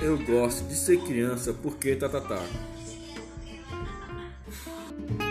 Eu gosto de ser criança porque tatatá. tá tá. tá.